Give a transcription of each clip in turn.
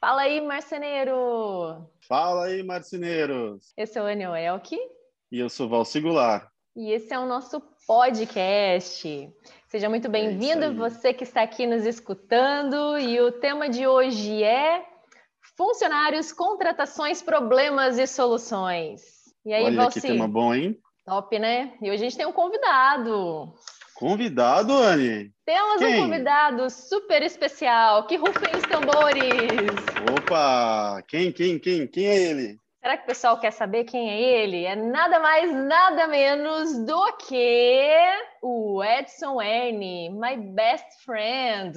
Fala aí, marceneiro! Fala aí, marceneiros! É o Enio Elke. E eu sou Val Singular. E esse é o nosso podcast. Seja muito É bem-vindo, aí. você que está aqui nos escutando. E o tema de hoje é funcionários, contratações, problemas e soluções. E aí, Olha Valci? que tema bom, hein? Top, né? E hoje a gente tem um convidado. Convidado, Anne? Temos Quem? um convidado super especial. Que rufem os tambores! Opa! Quem, quem, quem? Quem é ele? Será que o pessoal quer saber quem é ele? É nada mais, nada menos do que o Edson N, my best friend,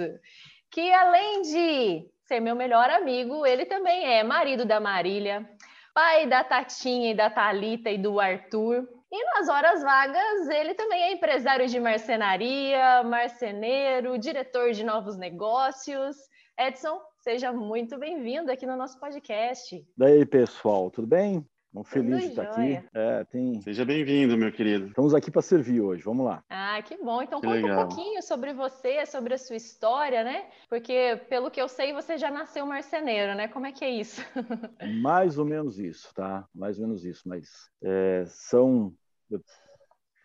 que além de ser meu melhor amigo, ele também é marido da Marília, pai da Tatinha e da Talita e do Arthur. E nas horas vagas, ele também é empresário de marcenaria, marceneiro, diretor de novos negócios. Edson, seja muito bem-vindo aqui no nosso podcast. Daí, pessoal, tudo bem? Tudo felizes de estar aqui. É, tem... Seja bem-vindo, meu querido. Estamos aqui para servir hoje, vamos lá. Ah, que bom. Então Que conta legal. um pouquinho sobre você, sobre a sua história, né? Porque, pelo que eu sei, você já nasceu marceneiro, né? Como é que é isso? Mais ou menos isso, tá? Mais ou menos isso, mas é, são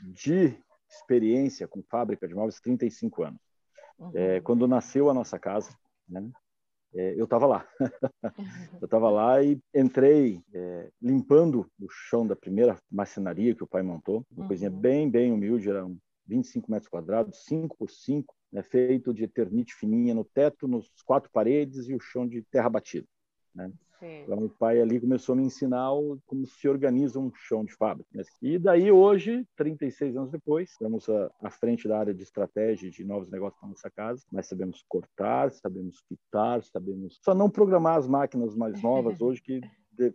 de experiência com fábrica de móveis 35 anos. Uhum. É, quando nasceu a nossa casa, né, é, eu estava lá. eu estava lá e entrei é, limpando o chão da primeira marcenaria que o pai montou, uma Uhum. coisinha bem, bem humilde, eram 25 metros quadrados, 5 por 5, né, feito de eternite fininha no teto, nos quatro paredes e o chão de terra batida. Sim. Então, o pai ali começou a me ensinar como se organiza um chão de fábrica. né? E daí, hoje, 36 anos depois, estamos à, frente da área de estratégia de novos negócios na nossa casa. Mas sabemos cortar, sabemos pitar, sabemos... Só não programar as máquinas mais novas hoje que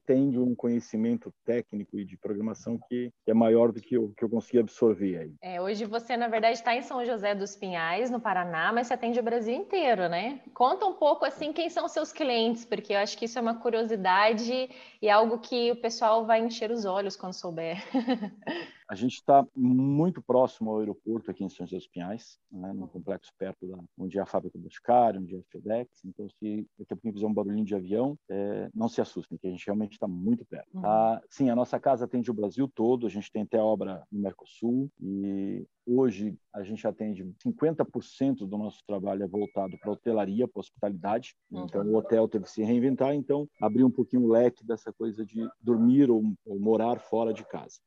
tem um conhecimento técnico e de programação que é maior do que eu, que eu consegui absorver aí. É, hoje você, na verdade, está em São José dos Pinhais, no Paraná, mas você atende o Brasil inteiro, né? Conta um pouco, assim, quem são seus clientes, porque eu acho que isso é uma curiosidade e algo que o pessoal vai encher os olhos quando souber. A gente está muito próximo ao aeroporto aqui em São José dos Pinhais, né, num complexo perto da onde é a fábrica do Boticário, onde é a FedEx. Então, se daqui a pouquinho fizer um barulhinho de avião, é, não se assustem, que a gente realmente está muito perto. Uhum. Ah, sim, a nossa casa atende o Brasil todo, a gente tem até obra no Mercosul e hoje a gente atende 50% do nosso trabalho é voltado para hotelaria, para hospitalidade. Uhum. Então, o hotel teve que se reinventar, então abriu um pouquinho o leque dessa coisa de dormir ou, ou morar fora de casa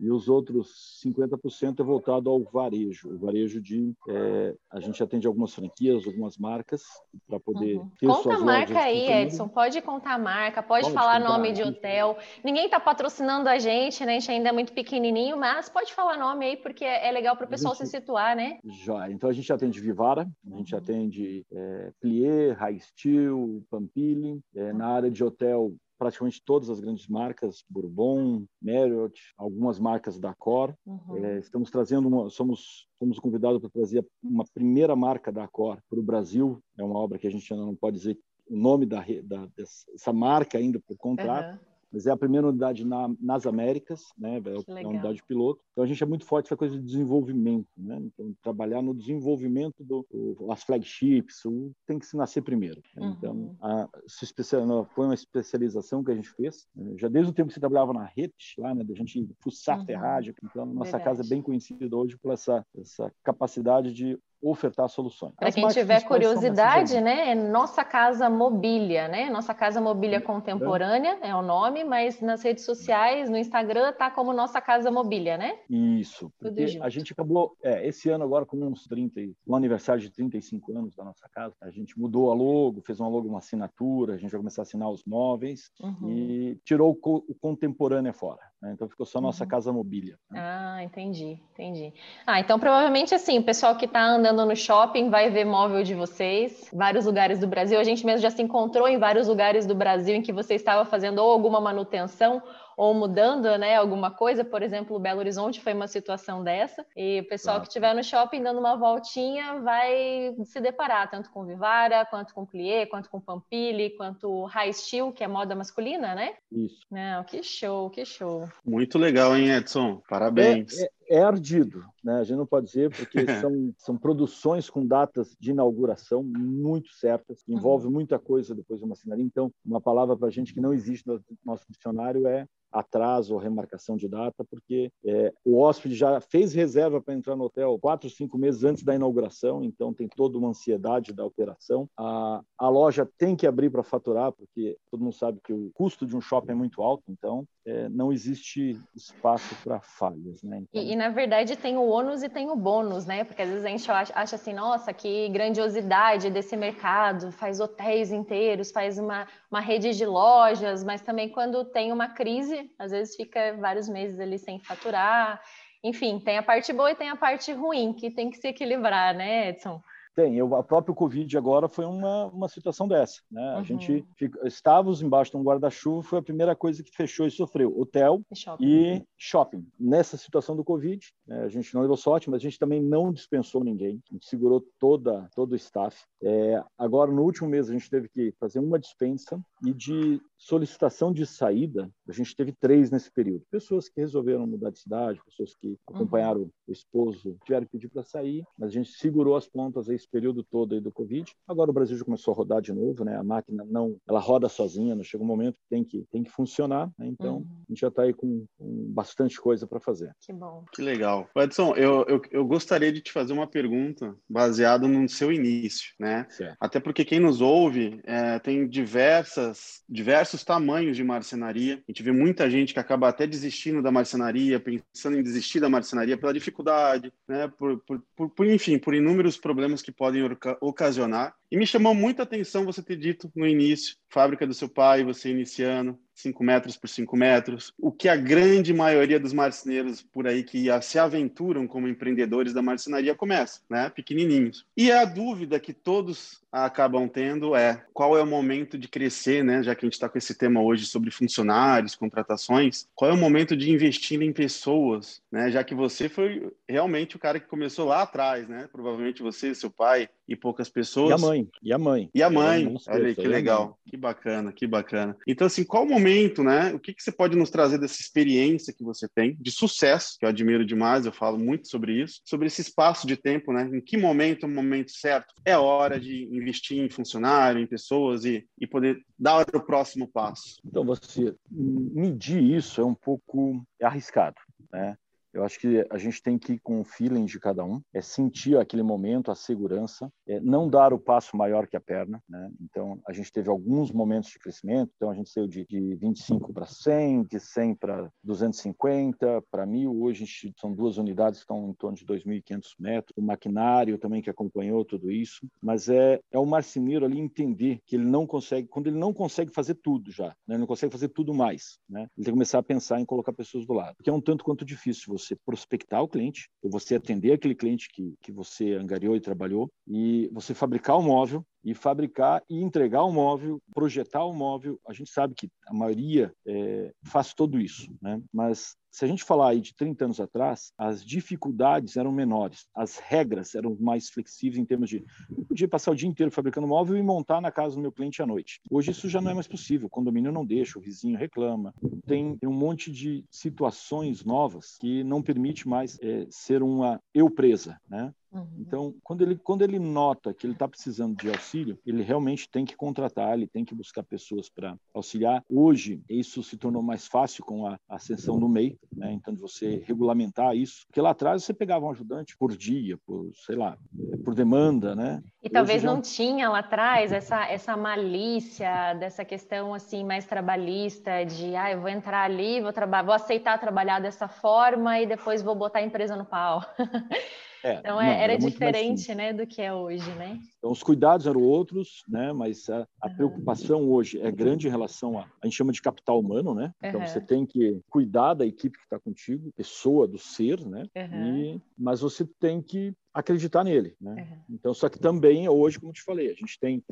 e os outros 50% é voltado ao varejo. O varejo de é, a gente atende algumas franquias, algumas marcas para poder Uhum. ter Conta a marca aí. Edson. Pode contar a marca, pode, Pode falar nome de hotel. Ninguém está patrocinando a gente, né? A gente ainda é muito pequenininho, mas pode falar nome aí, porque é legal para o pessoal gente- se situar, né? Já. Então a gente atende Vivara, a gente Uhum. atende é, Plié, High Steel, Pampili. É, na área de hotel, praticamente todas as grandes marcas, Bourbon, Marriott, algumas marcas da Cor. Uhum. É, estamos trazendo, uma, somos, fomos convidados para trazer uma primeira marca da Cor para o Brasil. É uma obra que a gente ainda não pode dizer o nome da, da dessa marca ainda por contrato, Aham. Mas é a primeira unidade na, nas Américas, né? É a unidade piloto. Então a gente é muito forte essa coisa de desenvolvimento, né? Então trabalhar no desenvolvimento do as flagships, o, tem que se nascer primeiro. né? Uhum. Então a, se especial, foi uma especialização que a gente fez. né? Já desde o tempo que você trabalhava na rede, lá, né? Da gente fuçar Uhum. ferragem. Então nossa Verdade. casa é bem conhecida hoje por essa essa capacidade de ofertar soluções. Para quem tiver curiosidade, né? É Nossa Casa Mobília, né? Nossa Casa Mobília. Contemporânea é o nome, mas nas redes sociais, no Instagram, tá como Nossa Casa Mobília, né? Isso, porque a gente acabou, é, esse ano agora com uns 30, e- um aniversário de 35 anos da nossa casa, a gente mudou a logo, fez uma logo, uma assinatura, a gente vai começar a assinar os móveis Uhum. e tirou o, o contemporâneo fora, né? Então ficou só nossa Uhum. casa mobília. né? Ah, entendi, entendi. Ah, então provavelmente assim, o pessoal que está andando no shopping vai ver móvel de vocês, vários lugares do Brasil. A gente mesmo já se encontrou em vários lugares do Brasil em que você estava fazendo ou alguma manutenção ou mudando, né, alguma coisa. Por exemplo, Belo Horizonte foi uma situação dessa. E o pessoal Claro. que estiver no shopping dando uma voltinha vai se deparar tanto com Vivara, quanto com Plié, quanto com Pampili, quanto High Steel, que é moda masculina, né? Isso. Não, que show, que show. Muito legal, hein, Edson? Parabéns. É, é ardido, né? A gente não pode dizer porque são, são produções com datas de inauguração muito certas, envolve uhum. muita coisa depois de uma assinaria. Então, uma palavra para a gente que não existe no nosso dicionário é atraso ou remarcação de data, porque é, o hóspede já fez reserva para entrar no hotel quatro, cinco meses antes da inauguração, então tem toda uma ansiedade da operação. A, a loja tem que abrir para faturar, porque todo mundo sabe que o custo de um shopping é muito alto, então é, não existe espaço para falhas. Né? Então... E, e, na verdade, tem o ônus e tem o bônus, né? Porque às vezes a gente acha, acha assim, nossa, que grandiosidade desse mercado, faz hotéis inteiros, faz uma, uma rede de lojas, mas também quando tem uma crise, às vezes fica vários meses ali sem faturar. Enfim, tem a parte boa e tem a parte ruim, que tem que se equilibrar, né, Edson? Tem, eu, a própria Covid agora foi uma, uma situação dessa. Né? Uhum. A gente fica, estávamos embaixo de um guarda-chuva, foi a primeira coisa que fechou e sofreu: hotel e shopping. E shopping. Nessa situação do Covid, né, a gente não levou sorte, mas a gente também não dispensou ninguém. A gente segurou toda, todo o staff. É, agora, no último mês, a gente teve que fazer uma dispensa e de solicitação de saída, a gente teve três nesse período. Pessoas que resolveram mudar de cidade, pessoas que acompanharam uhum. o esposo, tiveram que pedir para sair, mas a gente segurou as pontas esse período todo aí do Covid. Agora o Brasil já começou a rodar de novo, né? A máquina não, ela roda sozinha, não chega um momento que tem que, tem que funcionar, né? Então, uhum. a gente já está aí com, com, bastante coisa para fazer. Que bom. Que legal. Edson, eu, eu, eu, gostaria de te fazer uma pergunta baseada no seu início, né? Certo. Até porque quem nos ouve é, tem diversas, diversos diversos tamanhos de marcenaria. A gente vê muita gente que acaba até desistindo da marcenaria, pensando em desistir da marcenaria pela dificuldade, né? por, por, por, por enfim, por inúmeros problemas que podem ocasionar. E me chamou muita atenção você ter dito no início, fábrica do seu pai, você iniciando, 5 metros por 5 metros, o que a grande maioria dos marceneiros por aí que se aventuram como empreendedores da marcenaria começa, né? Pequenininhos. E a dúvida que todos acabam tendo é qual é o momento de crescer, né? Já que a gente está com esse tema hoje sobre funcionários, contratações, qual é o momento de investir em pessoas, né? Já que você foi realmente o cara que começou lá atrás, né? Provavelmente você, seu pai e poucas pessoas. E a mãe, e a mãe. E a mãe, olha aí, que legal, que bacana, que bacana. Então, assim, qual momento, né? O que, que você pode nos trazer dessa experiência que você tem, de sucesso, que eu admiro demais, eu falo muito sobre isso, sobre esse espaço de tempo, né? Em que momento o momento certo? É hora de investir em funcionário, em pessoas e, e poder dar o próximo passo. Então, você medir isso é um pouco arriscado, né? Eu acho que a gente tem que ir com o feeling de cada um, é sentir aquele momento, a segurança, é não dar o passo maior que a perna. Né? Então, a gente teve alguns momentos de crescimento, então a gente saiu de, de 25 para 100, de 100 para 250, para 1.000. Hoje gente, são duas unidades que estão em torno de 2.500 metros. O maquinário também que acompanhou tudo isso. Mas é, é o marceneiro ali entender que ele não consegue, quando ele não consegue fazer tudo já, né? ele não consegue fazer tudo mais, né? ele tem que começar a pensar em colocar pessoas do lado. Porque é um tanto quanto difícil você você prospectar o cliente, você atender aquele cliente que, que você angariou e trabalhou, e você fabricar o móvel, e fabricar e entregar o móvel, projetar o móvel. A gente sabe que a maioria é, faz tudo isso, né? mas se a gente falar aí de 30 anos atrás, as dificuldades eram menores, as regras eram mais flexíveis em termos de eu podia passar o dia inteiro fabricando móvel e montar na casa do meu cliente à noite. Hoje isso já não é mais possível, o condomínio não deixa, o vizinho reclama. Tem um monte de situações novas que não permite mais é, ser uma eu presa, né? Uhum. Então, quando ele, quando ele nota que ele está precisando de auxílio, ele realmente tem que contratar, ele tem que buscar pessoas para auxiliar. Hoje, isso se tornou mais fácil com a ascensão do MEI, né? então, de você regulamentar isso. Porque lá atrás você pegava um ajudante por dia, por, sei lá, por demanda, né? E Hoje talvez já... não tinha lá atrás essa, essa malícia dessa questão assim mais trabalhista de ah, eu vou entrar ali, vou, vou aceitar trabalhar dessa forma e depois vou botar a empresa no pau. É, então é, não, era, era diferente né, do que é hoje, né? Então os cuidados eram outros, né? Mas a, a uhum. preocupação hoje é grande em relação a a gente chama de capital humano, né? Então uhum. você tem que cuidar da equipe que está contigo, pessoa, do ser, né? Uhum. E, mas você tem que acreditar nele. Né? Uhum. Então, só que também hoje, como te falei, a gente tem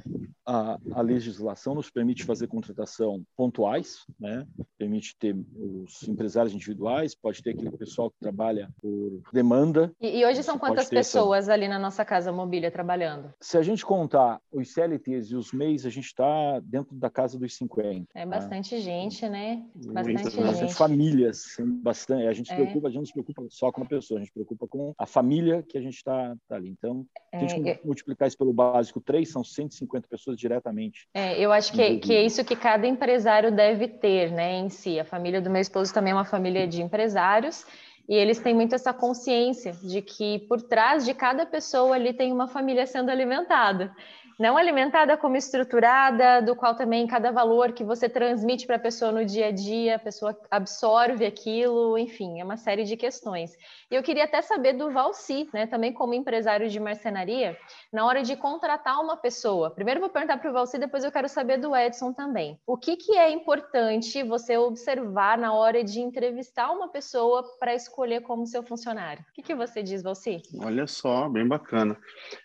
a, a legislação nos permite fazer contratação pontuais, né? permite ter os empresários individuais, pode ter aquele pessoal que trabalha por demanda. E, e hoje são quantas pessoas essa... ali na nossa casa mobília trabalhando? Se a gente contar os CLTs e os MEIs, a gente está dentro da casa dos 50. É né? bastante gente, né? Bastante, bastante gente. famílias, bastante. A gente se é. preocupa, a gente não se preocupa só com a pessoa, a gente se preocupa com a família que a gente está tá ali. Então, se a gente é, multiplicar isso pelo básico 3, são 150 pessoas diretamente. É, eu acho que, que é isso que cada empresário deve ter, né, em si. A família do meu esposo também é uma família de empresários e eles têm muito essa consciência de que por trás de cada pessoa ali tem uma família sendo alimentada não alimentada como estruturada, do qual também cada valor que você transmite para a pessoa no dia a dia, a pessoa absorve aquilo, enfim, é uma série de questões. E eu queria até saber do Valci, né, também como empresário de marcenaria, na hora de contratar uma pessoa. Primeiro vou perguntar para o Valci, depois eu quero saber do Edson também. O que, que é importante você observar na hora de entrevistar uma pessoa para escolher como seu funcionário? O que, que você diz, Valci? Olha só, bem bacana.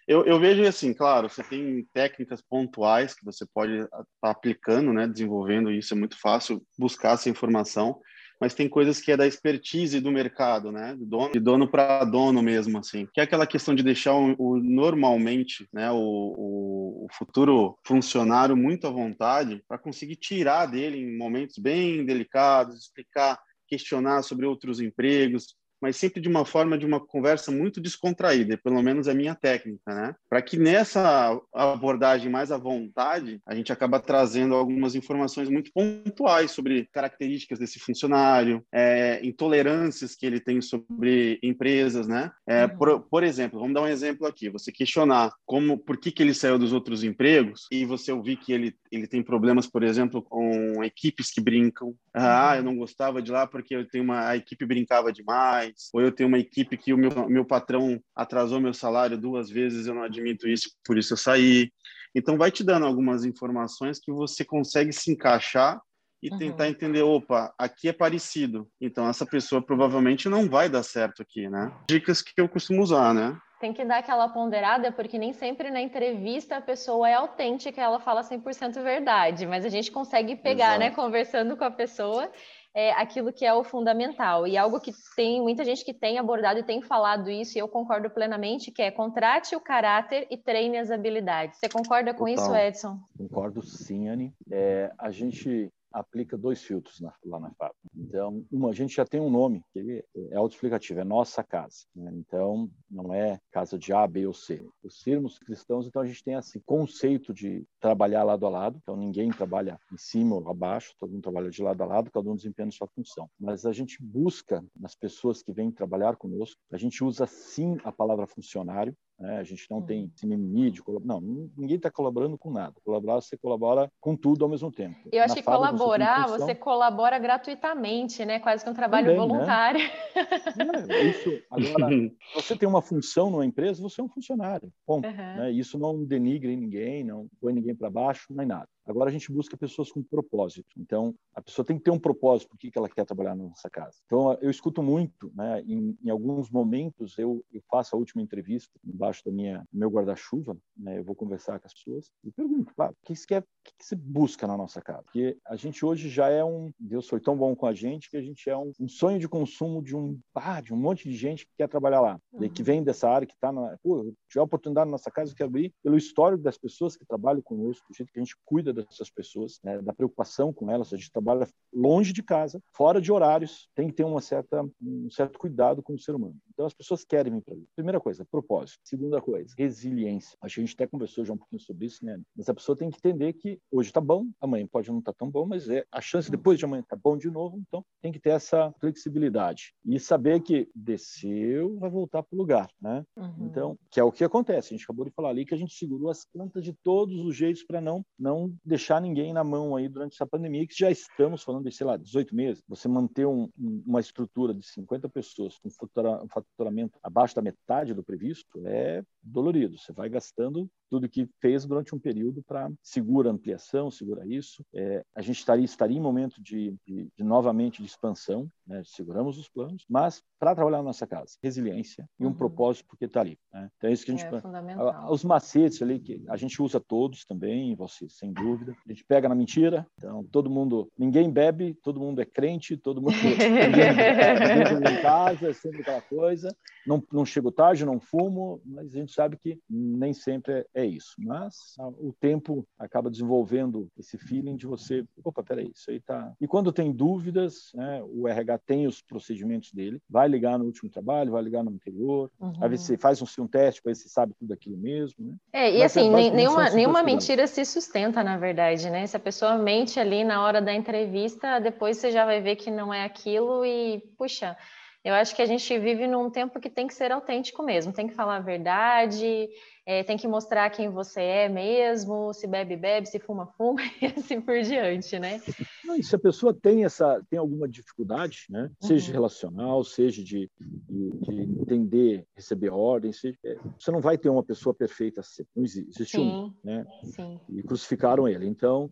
Eu, eu vejo assim, claro, você tem técnicas pontuais que você pode estar tá aplicando, né, desenvolvendo isso, é muito fácil buscar essa informação, mas tem coisas que é da expertise do mercado, né, dono, de dono para dono mesmo, assim, que é aquela questão de deixar o, o normalmente, né, o, o, futuro funcionário muito à vontade para conseguir tirar dele em momentos bem delicados, explicar, questionar sobre outros empregos, mas sempre de uma forma de uma conversa muito descontraída, pelo menos é a minha técnica, né? Para que nessa abordagem mais à vontade, a gente acaba trazendo algumas informações muito pontuais sobre características desse funcionário, é, intolerâncias que ele tem sobre empresas, né? É, uhum. por, por, exemplo, vamos dar um exemplo aqui, você questionar como, por que, que ele saiu dos outros empregos e você ouvir que ele, ele tem problemas, por exemplo, com equipes que brincam. Ah, uhum. eu não gostava de lá porque eu tenho uma, a equipe brincava demais, ou eu tenho uma equipe que o meu, meu patrão atrasou meu salário duas vezes, eu não admito isso, por isso eu saí. Então, vai te dando algumas informações que você consegue se encaixar e uhum. tentar entender, opa, aqui é parecido. Então, essa pessoa provavelmente não vai dar certo aqui, né? Dicas que eu costumo usar, né? Tem que dar aquela ponderada, porque nem sempre na entrevista a pessoa é autêntica, ela fala 100% verdade, mas a gente consegue pegar, né, Exato. né, conversando com a pessoa é, aquilo que é o fundamental. E algo que tem muita gente que tem abordado e tem falado isso, e eu concordo plenamente, que é contrate o caráter e treine as habilidades. Você concorda com Total. isso, Edson? Concordo sim, Anne. É, a gente aplica dois filtros na, lá na fábrica. Então, uma, a gente já tem um nome, que é autoexplicativo, é nossa casa. Né? Então, não é casa de A, B ou C. Os termos cristãos, então, a gente tem esse conceito de trabalhar lado a lado. Então, ninguém trabalha em cima ou abaixo, todo mundo trabalha de lado a lado, cada um desempenha sua função. Mas a gente busca, nas pessoas que vêm trabalhar conosco, a gente usa sim a palavra funcionário, né? A gente não tem esse mimimi de colaborar. Não, ninguém está colaborando com nada. Colaborar, você colabora com tudo ao mesmo tempo. Eu acho Na que colaborar, você, você, colabora gratuitamente, né? Quase que um trabalho Também, né? voluntário. Né? É, isso. Agora, você tem uma função numa empresa, você é um funcionário. Ponto. Uhum. Né? Isso não denigre ninguém, não põe ninguém para baixo, nem nada. Agora a gente busca pessoas com propósito. Então, a pessoa tem que ter um propósito, por que ela quer trabalhar na nossa casa. Então, eu escuto muito, né? Em, em alguns momentos, eu, eu, faço a última entrevista embaixo da minha meu guarda-chuva, né? Eu vou conversar com as pessoas e pergunto, claro, o que você quer, o que você busca na nossa casa? Porque a gente hoje já é um, Deus foi tão bom com a gente que a gente é um, um sonho de consumo de um, ah, de um monte de gente que quer trabalhar lá, uhum. que vem dessa área, que está na, pô, tiver oportunidade na nossa casa, quero abrir pelo histórico das pessoas que trabalham conosco, do jeito que a gente cuida dessas pessoas, né, da preocupação com elas. A gente trabalha longe de casa, fora de horários, tem que ter uma certa, um certo cuidado com o ser humano. Então, as pessoas querem vir para ali. Primeira coisa, propósito. Segunda coisa, resiliência. Acho que a gente até conversou já um pouquinho sobre isso, né? Mas a pessoa tem que entender que hoje está bom, amanhã pode não estar tá tão bom, mas é a chance depois de amanhã estar tá bom de novo. Então, tem que ter essa flexibilidade e saber que desceu, vai voltar para o lugar, né? Uhum. Então, que é o que acontece. A gente acabou de falar ali que a gente segurou as plantas de todos os jeitos para não não deixar ninguém na mão aí durante essa pandemia, que já estamos falando de, sei lá, 18 meses. Você manter um, uma estrutura de 50 pessoas com um faturamento abaixo da metade do previsto, é dolorido. Você vai gastando tudo que fez durante um período para segura ampliação, segura isso. É, a gente estaria, estaria em momento de, de, de novamente de expansão, né? seguramos os planos, mas para trabalhar na nossa casa, resiliência e um uhum. propósito porque está ali. Né? Então é isso que a gente... É os macetes ali que a gente usa todos também, você sem dúvida. A gente pega na mentira, então todo mundo, ninguém bebe, todo mundo é crente, todo mundo em casa, é sempre aquela coisa. Não, não chego tarde, não fumo, mas a gente sabe que nem sempre é, isso. Mas o tempo acaba desenvolvendo esse feeling de você, opa, peraí, isso aí tá. E quando tem dúvidas, né, o RH tem os procedimentos dele, vai ligar no último trabalho, vai ligar no anterior, uhum. aí você faz um, um teste para ver se sabe tudo aquilo mesmo. Né? É, e Mas assim, é nenhuma, nenhuma mentira se sustenta, na verdade, né? Se a pessoa mente ali na hora da entrevista, depois você já vai ver que não é aquilo e, puxa, eu acho que a gente vive num tempo que tem que ser autêntico mesmo, tem que falar a verdade, é, tem que mostrar quem você é mesmo, se bebe, bebe, se fuma, fuma, e assim por diante, né? Não, e se a pessoa tem essa, tem alguma dificuldade, né? Seja uhum. relacional, seja de, de, de, entender, receber ordens, seja, é, você não vai ter uma pessoa perfeita, não existe, existe um, né? Sim. E crucificaram ele, então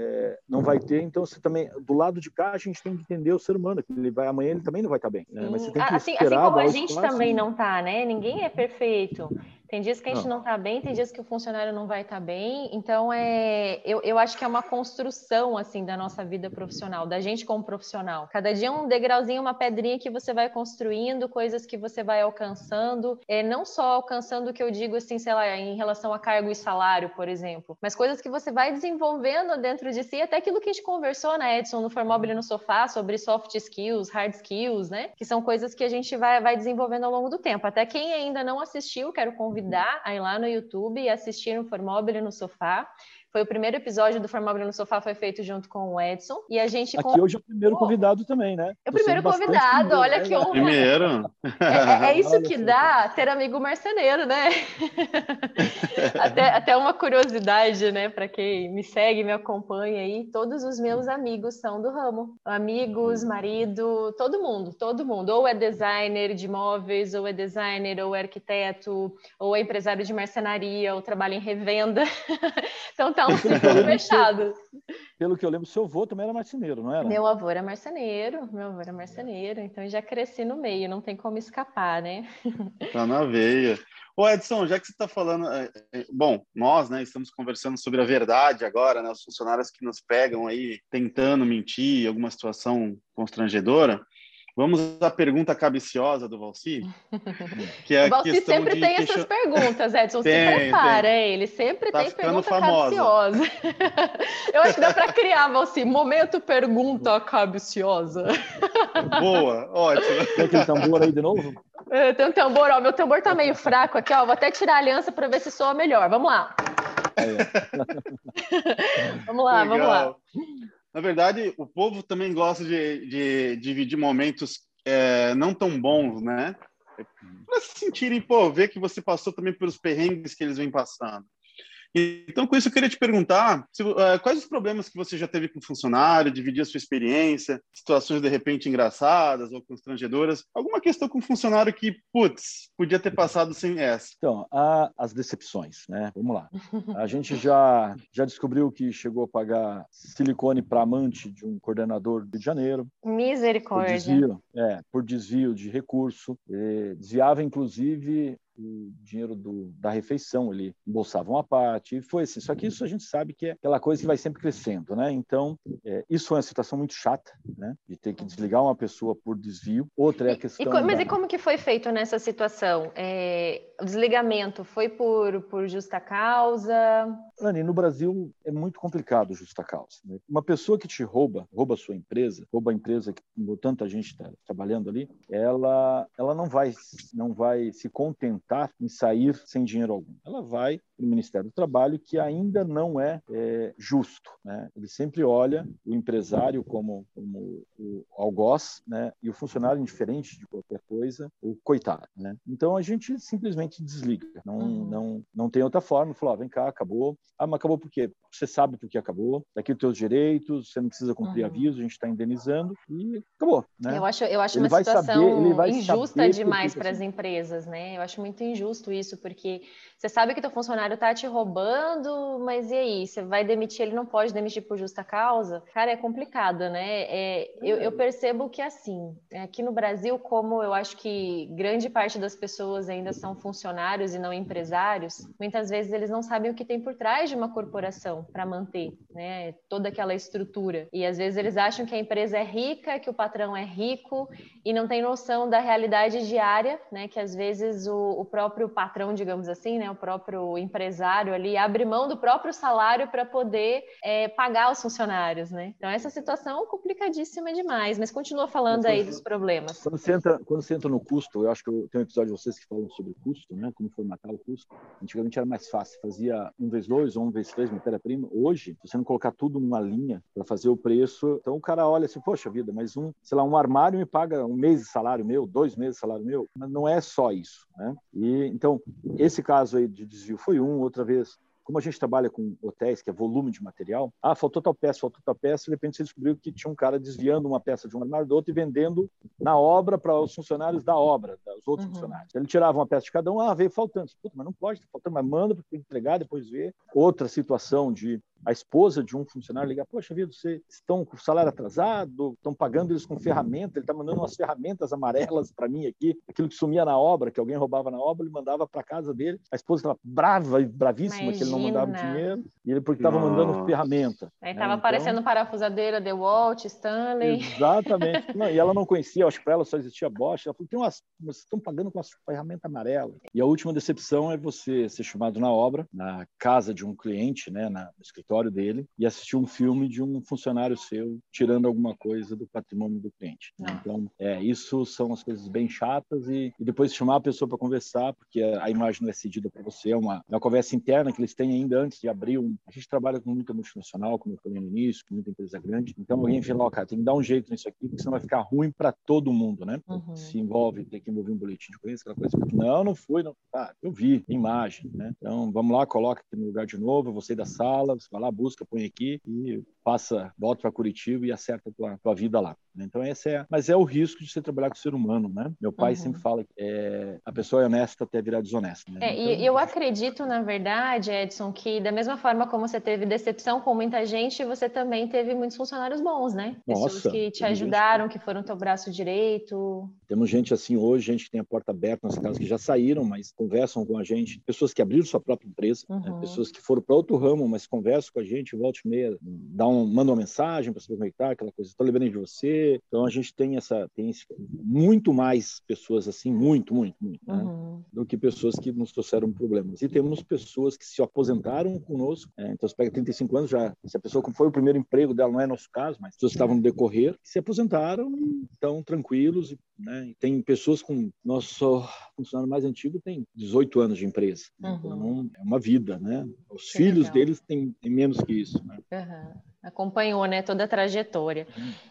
é, não vai ter, então você também, do lado de cá a gente tem que entender o ser humano, que ele vai, amanhã ele também não vai estar bem, né? Mas você tem que assim, assim como a gente também não está, né? Ninguém é perfeito. Tem dias que a gente não está bem, tem dias que o funcionário não vai estar tá bem. Então, é, eu, eu acho que é uma construção assim da nossa vida profissional, da gente como profissional. Cada dia um degrauzinho, uma pedrinha que você vai construindo, coisas que você vai alcançando. É, não só alcançando o que eu digo assim, sei lá, em relação a cargo e salário, por exemplo, mas coisas que você vai desenvolvendo dentro de si, até aquilo que a gente conversou, né, Edson, no Formobile no Sofá, sobre soft skills, hard skills, né? Que são coisas que a gente vai, vai desenvolvendo ao longo do tempo. Até quem ainda não assistiu, quero convidar convidar a ir lá no YouTube e assistir o Formobile no Sofá. Foi o primeiro episódio do Formobile no Sofá, foi feito junto com o Edson. E a gente. Aqui hoje é o primeiro convidado também, né? É o primeiro convidado, olha né? que honra. Primeiro. É, é, é isso que dá ter amigo marceneiro, né? até, até uma curiosidade, né? Para quem me segue, me acompanha aí, todos os meus amigos são do ramo. Amigos, marido, todo mundo, todo mundo. Ou é designer de móveis, ou é designer, ou é arquiteto, ou é empresário de marcenaria, ou trabalha em revenda. então ciclo fechado. Pelo que eu lembro, seu avô também era marceneiro, não era? Meu avô era marceneiro, meu avô era marceneiro, então já cresci no meio, não tem como escapar, né? Tá na veia. Ô Edson, já que você está falando, é, é, bom, nós, né, estamos conversando sobre a verdade agora, né, os funcionários que nos pegam aí tentando mentir, alguma situação constrangedora. Vamos à pergunta cabiciosa do Valci, que é o Valci sempre tem question... essas perguntas, Edson, tem, se prepara, tem. ele sempre tá tem pergunta famosa. cabiciosa. Eu acho que dá para criar, Valci, momento pergunta cabiciosa. Boa, ótimo. Tem aquele tambor aí de novo? É, tem um tambor, ó, meu tambor tá meio fraco aqui, ó, vou até tirar a aliança para ver se soa melhor, vamos lá. vamos lá, Legal. vamos lá. Na verdade, o povo também gosta de, de dividir momentos é, não tão bons, né? Para se sentirem, pô, ver que você passou também pelos perrengues que eles vêm passando. Então, com isso, eu queria te perguntar se, uh, quais os problemas que você já teve com funcionário, dividir a sua experiência, situações de repente engraçadas ou constrangedoras, alguma questão com funcionário que, putz, podia ter passado sem essa. Então, há as decepções, né? Vamos lá. A gente já, já descobriu que chegou a pagar silicone para amante de um coordenador do Rio de Janeiro. Misericórdia. Por desvio, é, por desvio de recurso. desviava, inclusive, o dinheiro do, da refeição, ele embolsava uma parte, e foi assim. Só que isso a gente sabe que é aquela coisa que vai sempre crescendo, né? Então, é, isso foi uma situação muito chata, né? De ter que desligar uma pessoa por desvio. Outra é a questão. E, mas da... e como que foi feito nessa situação? É, o desligamento foi por, por justa causa? Anny, no Brasil é muito complicado justa causa. Né? Uma pessoa que te rouba, rouba a sua empresa, rouba a empresa que tanta gente está trabalhando ali, ela, ela não vai, não vai se contentar em sair sem dinheiro algum. Ela vai para o Ministério do Trabalho, que ainda não é, é justo. Né? Ele sempre olha o empresário como, como o algoz né? e o funcionário indiferente de qualquer coisa, o coitado. Né? Então a gente simplesmente desliga. Não, não, não tem outra forma. Falou, vem cá, acabou Ah, mas acabou por quê? Você sabe por que acabou, daqui os teus direitos, você não precisa cumprir uhum. aviso, a gente está indenizando e acabou. Né? Eu acho, eu acho uma situação saber, injusta demais para as empresas, né? Eu acho muito injusto isso, porque você sabe que teu funcionário está te roubando, mas e aí? Você vai demitir, ele não pode demitir por justa causa? Cara, é complicado, né? É, eu, eu, percebo que assim, aqui no Brasil, como eu acho que grande parte das pessoas ainda são funcionários e não empresários, muitas vezes eles não sabem o que tem por trás de uma corporação para manter, né? Toda aquela estrutura. E às vezes eles acham que a empresa é rica, que o patrão é rico e não tem noção da realidade diária, né? Que às vezes o, o próprio patrão, digamos assim, né? O próprio empresário ali abre mão do próprio salário para poder é, pagar os funcionários, né? Então essa situação é complicadíssima demais, mas continua falando aí dos problemas. Quando você entra, quando você entra no custo, eu acho que tenho um episódio de vocês que falam sobre custo, né? Como formatar o custo. Antigamente era mais fácil, fazia um vezes dois ou um vezes três matéria-prima. Hoje, se você não colocar tudo numa linha para fazer o preço, então o cara olha assim, poxa vida, mas um, sei lá, um armário me paga um mês de salário meu, dois meses de salário meu, mas não é só isso, né? E então esse caso aí de desvio foi um, outra vez como a gente trabalha com hotéis, que é volume de material, ah, faltou tal peça, faltou tal peça, de repente você descobriu que tinha um cara desviando uma peça de um armário do outro e vendendo na obra para os funcionários da obra, dos outros uhum. funcionários. Ele tirava uma peça de cada um, ah, veio faltando. Puta, mas não pode, tá faltando, mas manda para entregar, depois ver. Outra situação de a esposa de um funcionário ligar, poxa vida, vocês estão com o salário atrasado, estão pagando eles com ferramenta, ele está mandando umas ferramentas amarelas para mim aqui, aquilo que sumia na obra, que alguém roubava na obra, ele mandava para casa dele, a esposa estava brava e bravíssima Imagina. que ele não mandava dinheiro, e ele porque estava mandando ferramenta. Aí estava né? aparecendo então... parafusadeira, The Walt, Stanley. Exatamente. não, e ela não conhecia, acho que para ela só existia Bosch, ela falou, tem umas, vocês estão pagando com uma ferramenta amarela. E a última decepção é você ser chamado na obra, na casa de um cliente, né, na, no escritório escritório dele e assistir um filme de um funcionário seu tirando alguma coisa do patrimônio do cliente. Né? Então, é, isso são as coisas bem chatas e, e depois chamar a pessoa para conversar, porque a, a, imagem não é cedida para você, é uma, é uma conversa interna que eles têm ainda antes de abrir um. A gente trabalha com muita multinacional, como eu falei no início, com muita empresa grande. Então, alguém fala, ó, cara, tem que dar um jeito nisso aqui, porque senão vai ficar ruim para todo mundo, né? Uhum. Se envolve, tem que envolver um boletim de ocorrência, aquela coisa. Não, não fui, não. Ah, eu vi, imagem, né? Então, vamos lá, coloca aqui no lugar de novo, você da sala, você vai lá, busca, põe aqui e passa, volta para Curitiba e acerta a tua, tua vida lá. Né? Então esse é, mas é o risco de você trabalhar com o ser humano, né? Meu pai uhum. sempre fala que é, a pessoa é honesta até virar desonesta. Né? É, então... E eu acredito, na verdade, Edson, que da mesma forma como você teve decepção com muita gente, você também teve muitos funcionários bons, né? Pessoas Nossa, que te ajudaram, gente... que foram teu braço direito. Temos gente assim hoje, gente que tem a porta aberta nas casas que já saíram, mas conversam com a gente. Pessoas que abriram sua própria empresa, né? uhum. né? pessoas que foram para outro ramo, mas conversam com a gente, volta e meia, dá um, manda uma mensagem para saber como é que tá, aquela coisa. Estou lembrando de você. Então a gente tem essa, tem esse, muito mais pessoas assim, muito, muito, muito, né? uhum. do que pessoas que nos trouxeram problemas. E temos pessoas que se aposentaram conosco. Né? Então você pega 35 anos já, se a pessoa foi o primeiro emprego dela, não é nosso caso, mas pessoas estavam no decorrer, se aposentaram e estão tranquilos. Né? E tem pessoas com nosso funcionário mais antigo tem 18 anos de empresa. Uhum. Então é uma vida, né? Os que filhos legal. deles têm, têm, menos que isso. Né? Uhum acompanhou né, toda a trajetória.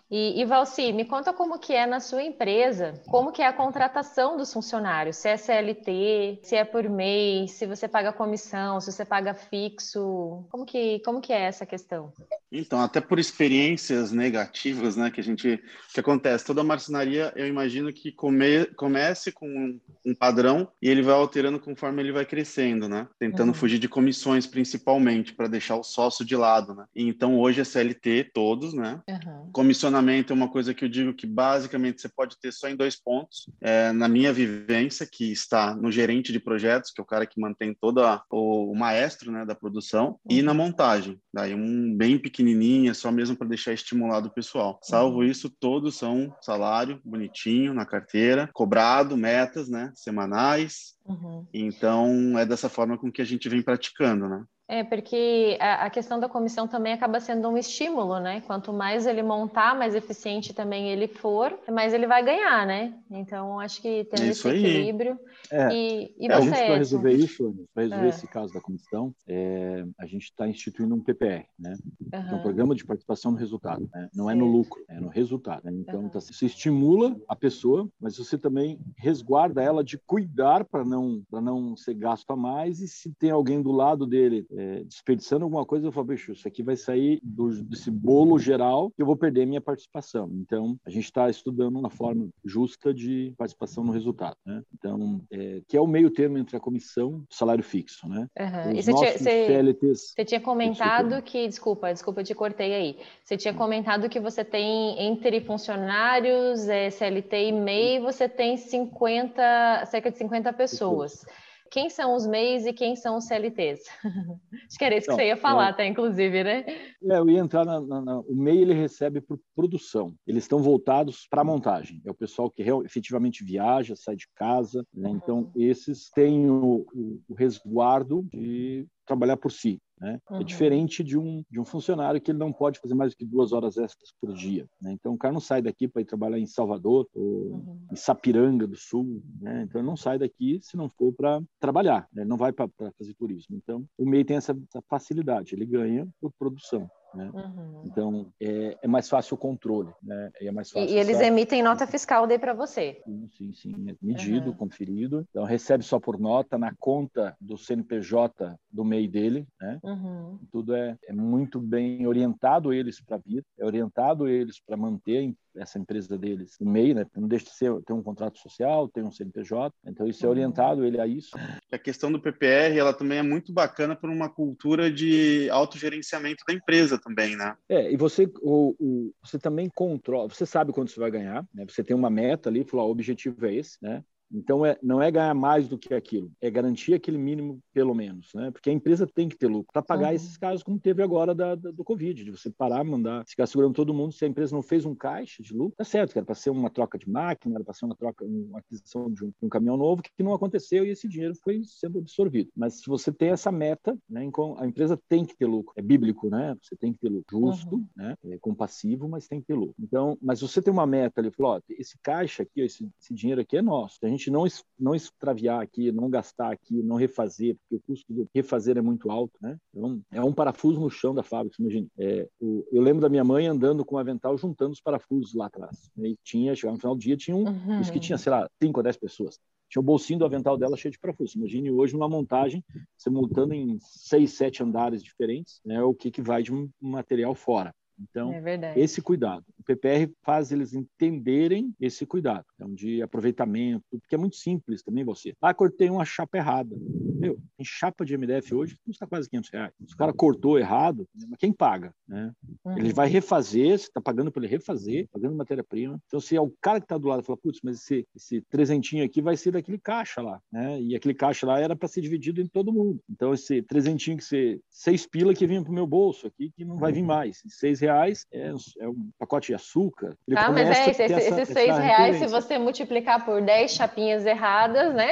E, e Valci, me conta como que é na sua empresa, como que é a contratação dos funcionários, se é CLT, se é por mês, se você paga comissão, se você paga fixo, como que, como que é essa questão? Então, até por experiências negativas, né, que a gente, que acontece, toda marcenaria, eu imagino que come, comece com um, um, padrão e ele vai alterando conforme ele vai crescendo, né, tentando uhum. fugir de comissões principalmente, para deixar o sócio de lado, né. E, então, hoje é CLT, todos, né, uhum. comissionamento é uma coisa que eu digo que basicamente você pode ter só em dois pontos, é, na minha vivência, que está no gerente de projetos, que é o cara que mantém toda o, o maestro, né, da produção, uhum. e na montagem, daí um bem pequeno pequenininha, só mesmo para deixar estimulado o pessoal. Salvo isso, todos são salário bonitinho na carteira, cobrado, metas, né, semanais. Uhum. Então, é dessa forma com que a gente vem praticando, né? É, porque a, a, questão da comissão também acaba sendo um estímulo, né? Quanto mais ele montar, mais eficiente também ele for, mais ele vai ganhar, né? Então, acho que tem esse aí. equilíbrio. É. E, e é, você, para resolver isso, para resolver é. esse caso da comissão, é, a gente está instituindo um PPR, né? Uhum. É um programa de participação no resultado. Né? Não é no lucro, é no resultado. Né? Então, uhum. tá, você estimula a pessoa, mas você também resguarda ela de cuidar para não, não ser gasto a mais e se tem alguém do lado dele é, desperdiçando alguma coisa, eu falo, bicho, isso aqui vai sair do, desse bolo geral que eu vou perder minha participação. Então, a gente está estudando uma forma justa de participação no resultado, né? Então, é, que é o meio termo entre a comissão e o salário fixo, né? Uhum. E você tinha, você, CLTs... você tinha comentado que, desculpa, desculpa, eu te cortei aí. Você tinha comentado que você tem entre funcionários, é, CLT e MEI, você tem 50, cerca de 50 pessoas quem são os MEIs e quem são os CLTs? Acho que era isso que você ia falar, tá, inclusive, né? É, eu ia entrar na, na, na, O MEI ele recebe por produção. Eles estão voltados para a montagem. É o pessoal que real, efetivamente viaja, sai de casa. Né? Então, uhum. esses têm o, o, o resguardo de trabalhar por si. Né? É uhum. É diferente de um, de um funcionário que ele não pode fazer mais do que duas horas extras por dia. Né? Então, o cara não sai daqui para ir trabalhar em Salvador ou uhum. em Sapiranga do Sul. Né? Então, ele não sai daqui se não for para trabalhar. Né? Ele não vai para fazer turismo. Então, o MEI tem essa, essa facilidade. Ele ganha por produção. Né? Uhum. Então, é, é, mais fácil o controle. Né? É mais fácil e, eles emitem nota fiscal daí para você? Sim, sim, sim. É medido, uhum. conferido. Então, recebe só por nota na conta do CNPJ do MEI dele. Né? Uhum. Tudo é, é muito bem orientado eles para vir, é orientado eles para manter essa empresa deles no MEI, né? Não deixa de ser, tem um contrato social, tem um CNPJ, então isso é uhum. orientado ele a isso. A questão do PPR, ela também é muito bacana por uma cultura de autogerenciamento da empresa também, né? É, e você, o, o, você também controla, você sabe quanto você vai ganhar, né? Você tem uma meta ali, falou, o objetivo é esse, né? Então, é, não é ganhar mais do que aquilo, é garantir aquele mínimo, pelo menos, né? Porque a empresa tem que ter lucro para pagar uhum. esses casos, como teve agora da, da, do Covid, de você parar, mandar, ficar segurando todo mundo. Se a empresa não fez um caixa de lucro, tá certo, que era para ser uma troca de máquina, era para ser uma troca, uma aquisição de um, de um, caminhão novo, que não aconteceu e esse dinheiro foi sendo absorvido. Mas se você tem essa meta, né, a empresa tem que ter lucro. É bíblico, né? Você tem que ter lucro justo, uhum. né? É compassivo, mas tem que ter lucro. Então, mas você tem uma meta ali, falou, ó, esse caixa aqui, esse, esse dinheiro aqui é nosso. A gente gente não, não extraviar aqui, não gastar aqui, não refazer, porque o custo de refazer é muito alto, né? Então, é um parafuso no chão da fábrica, imagina. É, o, eu lembro da minha mãe andando com o avental juntando os parafusos lá atrás. Né? E tinha, chegava no final do dia, tinha um, uhum. isso que tinha, sei lá, 5 ou 10 pessoas. Tinha o bolsinho do avental dela cheio de parafusos. Imagine hoje numa montagem, você montando em seis, sete andares diferentes, né, o que, que vai de um material fora. Então, é esse cuidado. O PPR faz eles entenderem esse cuidado, então, de aproveitamento, porque é muito simples também você. Ah, cortei uma chapa errada. Meu, tem chapa de MDF hoje que custa quase 500 reais. Se o cara cortou errado, quem paga? Né? Uhum. Ele vai refazer, você está pagando para ele refazer, pagando matéria-prima. Então, se é o cara que está do lado fala, putz, mas esse, esse trezentinho aqui vai ser daquele caixa lá, né? E aquele caixa lá era para ser dividido em todo mundo. Então, esse trezentinho que você, seis pila que vinha para o meu bolso aqui, que não vai vir mais. Seis reais é, é um pacote de açúcar. Ele ah, mas é, esse, esses seis reais, se você multiplicar por dez chapinhas erradas, né?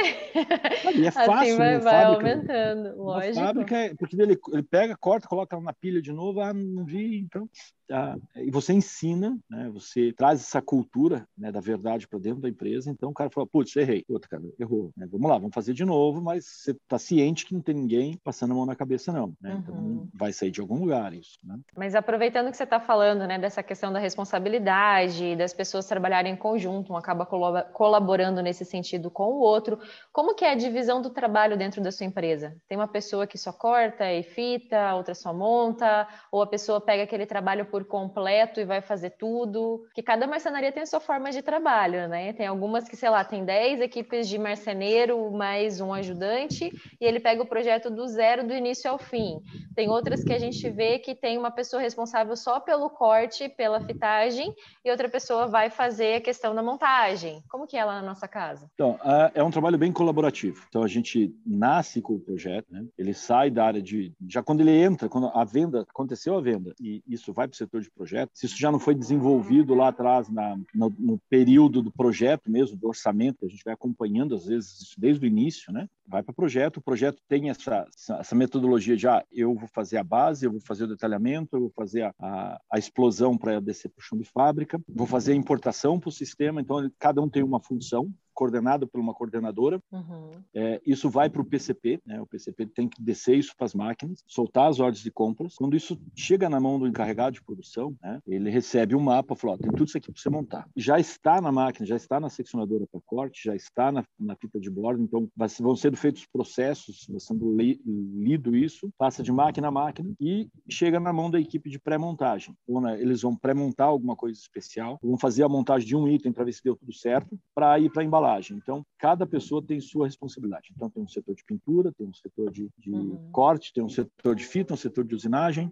E é assim fácil, assim vai, vai fábrica, aumentando, lógico. fábrica, é, porque ele, ele pega, corta, coloca ela na pilha de novo, ah, não vi, então ah, e você ensina, né, você traz essa cultura né, da verdade para dentro da empresa. Então o cara fala: putz, errei. Outro cara, errou. Né? Vamos lá, vamos fazer de novo, mas você está ciente que não tem ninguém passando a mão na cabeça, não. Né? Então, uhum. Então vai sair de algum lugar isso. Né? Mas aproveitando que você está falando né, dessa questão da responsabilidade, das pessoas trabalharem em conjunto, um acaba colaborando nesse sentido com o outro, como que é a divisão do trabalho dentro da sua empresa? Tem uma pessoa que só corta e fita, outra só monta, ou a pessoa pega aquele trabalho por completo e vai fazer tudo. Que cada marcenaria tem a sua forma de trabalho, né? Tem algumas que, sei lá, tem 10 equipes de marceneiro mais um ajudante e ele pega o projeto do zero, do início ao fim. Tem outras que a gente vê que tem uma pessoa responsável só pelo corte, pela fitagem, e outra pessoa vai fazer a questão da montagem. Como que é lá na nossa casa? Então, é um trabalho bem colaborativo. Então, a gente nasce com o projeto, né? ele sai da área de... Já quando ele entra, quando a venda, aconteceu a venda, e isso vai para o setor de projeto, se isso já não foi desenvolvido lá atrás, na, no, no, período do projeto mesmo, do orçamento, a gente vai acompanhando, às vezes, desde o início, né? Vai para o projeto, o projeto tem essa, essa metodologia de, ah, eu vou fazer a base, eu vou fazer o detalhamento, eu vou fazer a, a, a explosão para descer para o chão de fábrica, vou fazer a importação para o sistema, então cada um tem uma função, coordenado por uma coordenadora. Uhum. É, isso vai para o PCP, né? o PCP tem que descer isso para as máquinas, soltar as ordens de compras. Quando isso chega na mão do encarregado de produção, né? ele recebe um mapa, fala, tem tudo isso aqui para você montar. Já está na máquina, já está na seccionadora para corte, já está na, na fita de bordo, então vão sendo feitos processos, vai sendo li, lido isso, passa de máquina a máquina e chega na mão da equipe de pré-montagem. Então, né, eles vão pré-montar alguma coisa especial, vão fazer a montagem de um item para ver se deu tudo certo, para ir para a Então, cada pessoa tem sua responsabilidade. Então, tem um setor de pintura, tem um setor de, de uhum. corte, tem um setor de fita, um setor de usinagem,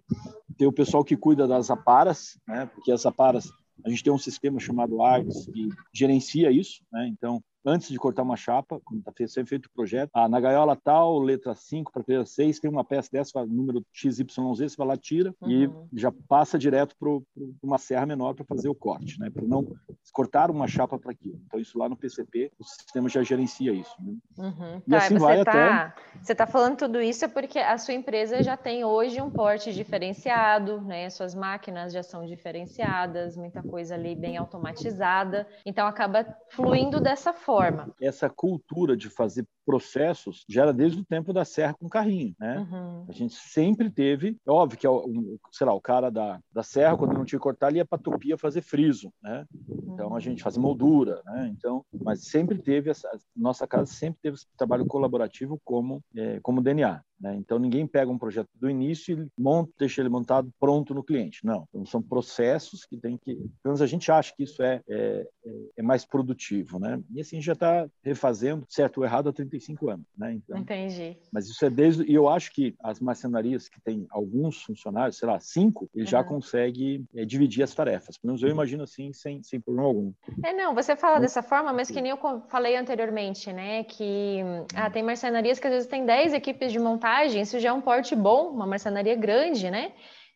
tem o pessoal que cuida das aparas, né, porque as aparas a gente tem um sistema chamado ARDS que gerencia isso, né? Então, antes de cortar uma chapa, quando está sendo feito o projeto, ah, na gaiola tal, letra 5 para letra 6, tem uma peça dessa, número XYZ, você vai lá, tira uhum. e já passa direto para uma serra menor para fazer o corte, né? Para não cortar uma chapa para aquilo. Então, isso lá no PCP, o sistema já gerencia isso. Né? Uhum. E tá, assim vai tá, até... Você está falando tudo isso é porque a sua empresa já tem hoje um porte diferenciado, né? Suas máquinas já são diferenciadas, muita coisa ali bem automatizada. Então, acaba fluindo dessa forma forma. Essa cultura de fazer processos já era desde o tempo da serra com carrinho, né? Uhum. A gente sempre teve, é óbvio que, é sei lá, o cara da, da serra, quando não tinha que cortar, ele ia para tupia fazer friso, né? Então a gente fazia moldura, né? Então, mas sempre teve essa, nossa casa sempre teve esse trabalho colaborativo como é, como DNA. Né? Então, ninguém pega um projeto do início e monta, deixa ele montado pronto no cliente. Não. Então, são processos que tem que. Pelo menos a gente acha que isso é, é, é mais produtivo. Né? E assim, já está refazendo certo ou errado há 35 anos. Né? Então, Entendi. Mas isso é desde. E eu acho que as marcenarias que têm alguns funcionários, sei lá, cinco, ele uhum. já consegue é, dividir as tarefas. Pelo menos eu imagino assim, sem, sem problema algum. É, não, você fala dessa forma, mas que nem eu falei anteriormente, né? Que ah, tem marcenarias que às vezes tem 10 equipes de montagem montagem, isso já é um porte bom, uma marcenaria grande, né?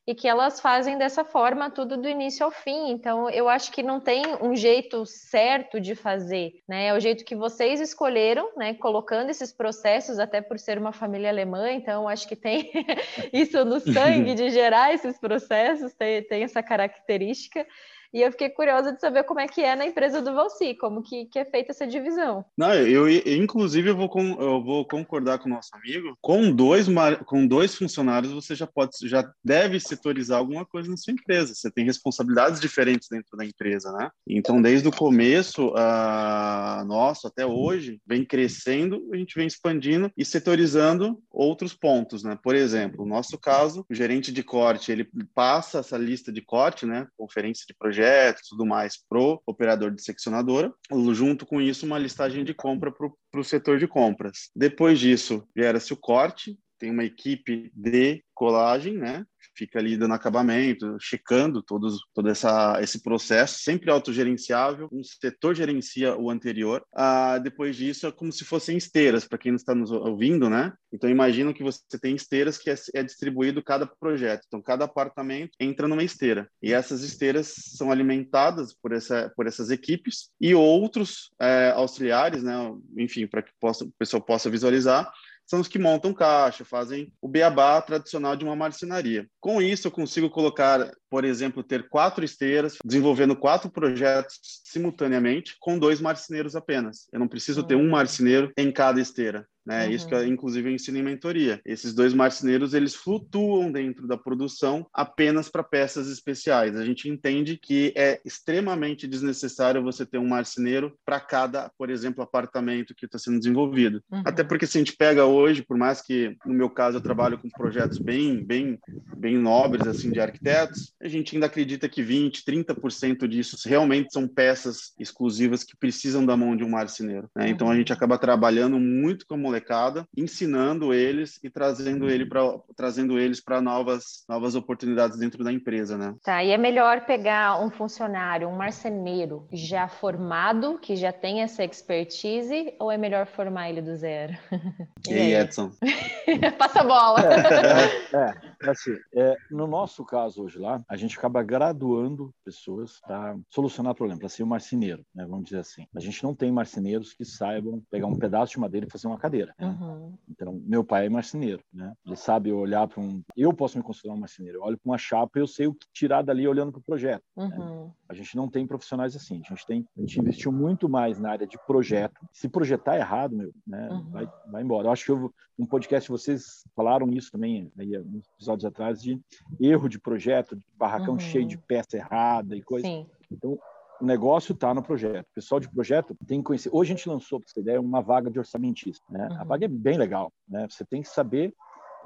E que elas fazem dessa forma tudo do início ao fim. Então, eu acho que não tem um jeito certo de fazer, né? É o jeito que vocês escolheram, né? Colocando esses processos, até por ser uma família alemã, então acho que tem isso no sangue de gerar esses processos, tem, tem essa característica. E eu fiquei curiosa de saber como é que é na empresa do Valci, como que, que é feita essa divisão. Não, eu, inclusive, eu vou, com, eu vou concordar com o nosso amigo. Com dois, com dois funcionários, você já pode, já deve setorizar alguma coisa na sua empresa. Você tem responsabilidades diferentes dentro da empresa, né? Então, desde o começo, uh, nosso até hoje, vem crescendo, a gente vem expandindo e setorizando outros pontos, né? Por exemplo, no nosso caso, o gerente de corte, ele passa essa lista de corte, né? Conferência de projetos projetos tudo mais pro operador de seccionadora, junto com isso uma listagem de compra para o setor de compras. Depois disso, gera-se o corte, tem uma equipe de colagem, né? Fica ali dando acabamento, checando todos, todo essa, esse processo, sempre autogerenciável. Um setor gerencia o anterior. Ah, depois disso, é como se fossem esteiras, para quem não está nos ouvindo, né? Então, imagina que você tem esteiras que é, é distribuído cada projeto. Então, cada apartamento entra numa esteira. E essas esteiras são alimentadas por, essa, por essas equipes e outros é, auxiliares, né? Enfim, para que possa, o pessoal possa visualizar, são os que montam caixa, fazem o beabá tradicional de uma marcenaria. Com isso, eu consigo colocar, por exemplo, ter quatro esteiras, desenvolvendo quatro projetos simultaneamente, com dois marceneiros apenas. Eu não preciso ter um hum. marceneiro em cada esteira. Né? Uhum. Isso que, inclusive, eu ensino em mentoria. Esses dois marceneiros, eles flutuam dentro da produção apenas para peças especiais. A gente entende que é extremamente desnecessário você ter um marceneiro para cada, por exemplo, apartamento que está sendo desenvolvido. Uhum. Até porque se a gente pega hoje, por mais que no meu caso eu trabalho com projetos bem, bem, bem nobres assim de arquitetos, a gente ainda acredita que 20, 30% disso realmente são peças exclusivas que precisam da mão de um marceneiro. Né? Então a uhum. gente acaba trabalhando muito com a molecada, ensinando eles e trazendo ele para trazendo eles para novas novas oportunidades dentro da empresa, né? Tá, e é melhor pegar um funcionário, um marceneiro já formado, que já tem essa expertise, ou é melhor formar ele do zero? E, e aí, Edson? Passa a bola. É, é, é. Assim, é, no nosso caso hoje lá, a gente acaba graduando pessoas para solucionar problema, para ser um marceneiro, né, vamos dizer assim. A gente não tem marceneiros que saibam pegar um pedaço de madeira e fazer uma cadeira. Né? Uhum. Então, meu pai é marceneiro, né? Ele sabe olhar para um... Eu posso me considerar um marceneiro. Eu olho para uma chapa e eu sei o que tirar dali olhando para o projeto. Né? Uhum. Né? A gente não tem profissionais assim. A gente tem... A gente investiu muito mais na área de projeto. Se projetar errado, meu, né? Uhum. Vai, vai embora. Eu acho que eu, um podcast vocês falaram isso também, aí, uns episódios atrás, de erro de projeto, de barracão uhum. cheio de peça errada e coisa. Sim. Então, o negócio está no projeto. O pessoal de projeto tem que conhecer. Hoje a gente lançou, para você ideia, uma vaga de orçamentista. Né? Uhum. A vaga é bem legal. Né? Você tem que saber